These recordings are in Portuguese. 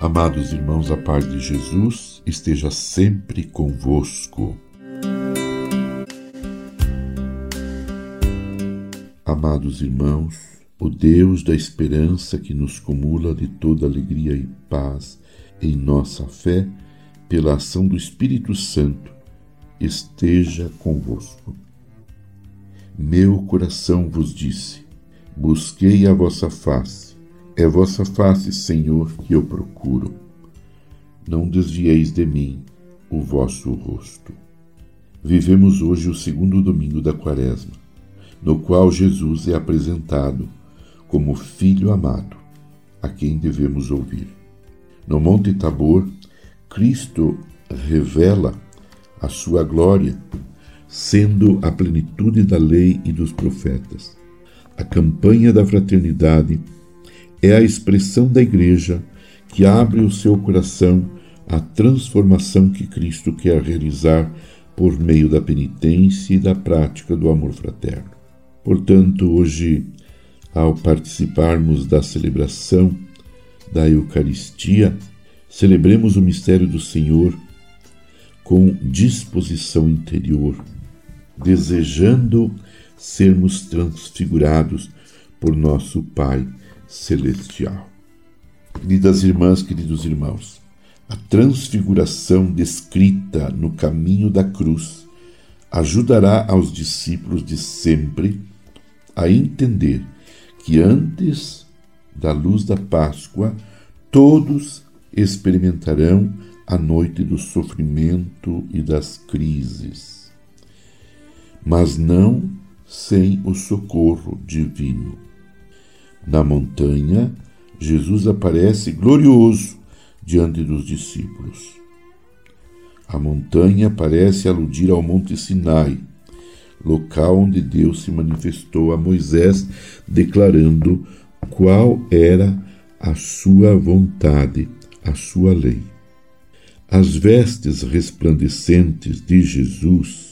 Amados irmãos, a paz de Jesus esteja sempre convosco. Amados irmãos, o Deus da esperança que nos cumula de toda alegria e paz em nossa fé, pela ação do Espírito Santo, esteja convosco. Meu coração vos disse: Busquei a vossa face. É vossa face, Senhor, que eu procuro. Não desvieis de mim o vosso rosto. Vivemos hoje o segundo domingo da Quaresma, no qual Jesus é apresentado como Filho amado, a quem devemos ouvir. No Monte Tabor, Cristo revela a sua glória, sendo a plenitude da lei e dos profetas. A campanha da fraternidade é a expressão da Igreja que abre o seu coração à transformação que Cristo quer realizar por meio da penitência e da prática do amor fraterno. Portanto, hoje, ao participarmos da celebração da Eucaristia, celebremos o mistério do Senhor com disposição interior, desejando sermos transfigurados por nosso Pai Celestial. Queridas irmãs, queridos irmãos, a transfiguração descrita no caminho da cruz ajudará aos discípulos de sempre a entender que antes da luz da Páscoa todos experimentarão a noite do sofrimento e das crises, mas não sem o socorro divino. Na montanha, Jesus aparece glorioso diante dos discípulos. A montanha parece aludir ao Monte Sinai, local onde Deus se manifestou a Moisés, declarando qual era a sua vontade, a sua lei. As vestes resplandecentes de Jesus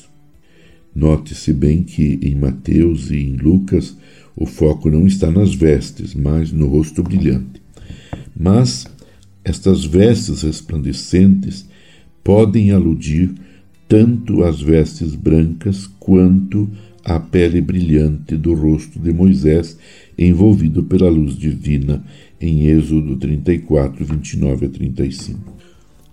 Note-se bem que em Mateus e em Lucas o foco não está nas vestes, mas no rosto brilhante. Mas estas vestes resplandecentes podem aludir tanto às vestes brancas quanto à pele brilhante do rosto de Moisés, envolvido pela luz divina, em Êxodo 34, 29 a 35.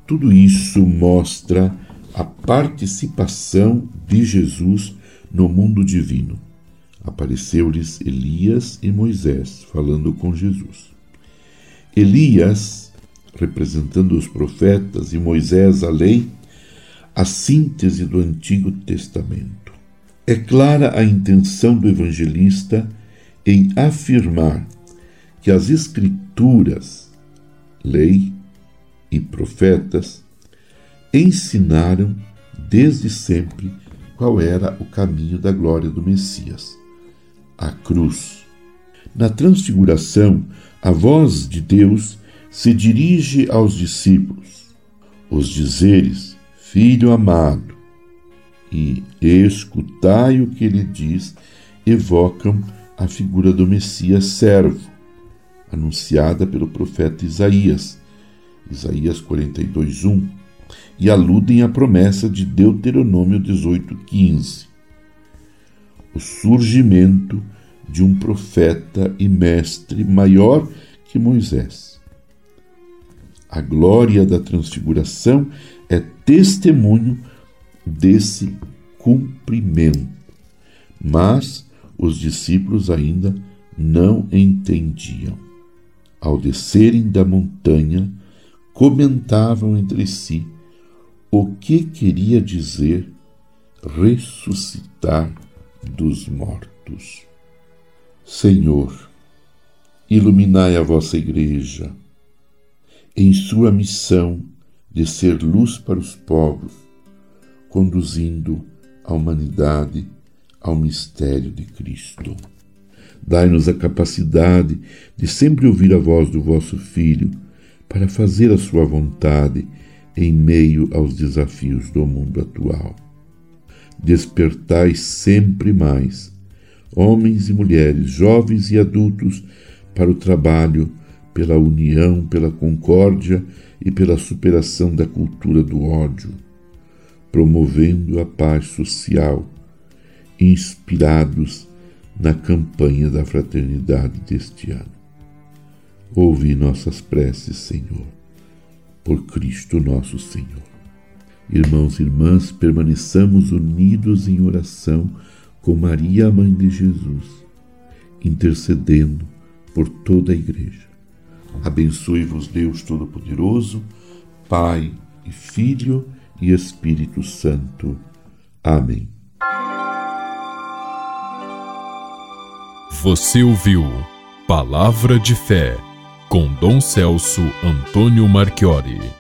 Tudo isso mostra a participação de Jesus no mundo divino. Apareceu-lhes Elias e Moisés falando com Jesus. Elias, representando os profetas, e Moisés a lei, a síntese do Antigo Testamento. É clara a intenção do evangelista em afirmar que as Escrituras, lei e profetas, ensinaram desde sempre qual era o caminho da glória do Messias a cruz. Na transfiguração, a voz de Deus se dirige aos discípulos. Os dizeres, Filho amado, e escutai o que ele diz, evocam a figura do Messias servo, anunciada pelo profeta Isaías, Isaías 42, 1 e aludem à promessa de Deuteronômio 18:15. O surgimento de um profeta e mestre maior que Moisés. A glória da transfiguração é testemunho desse cumprimento. Mas os discípulos ainda não entendiam. Ao descerem da montanha, comentavam entre si o que queria dizer ressuscitar dos mortos. Senhor, iluminai a vossa Igreja em sua missão de ser luz para os povos, conduzindo a humanidade ao mistério de Cristo. Dai-nos a capacidade de sempre ouvir a voz do vosso Filho para fazer a sua vontade em meio aos desafios do mundo atual. Despertai sempre mais, homens e mulheres, jovens e adultos, para o trabalho pela união, pela concórdia e pela superação da cultura do ódio, promovendo a paz social, inspirados na campanha da fraternidade deste ano. Ouve nossas preces, Senhor, por Cristo nosso Senhor. Irmãos e irmãs, permaneçamos unidos em oração com Maria, a mãe de Jesus, intercedendo por toda a Igreja. Abençoe-vos, Deus Todo-Poderoso, Pai e Filho e Espírito Santo. Amém. Você ouviu Palavra de Fé com Dom Celso Antônio Marchiori.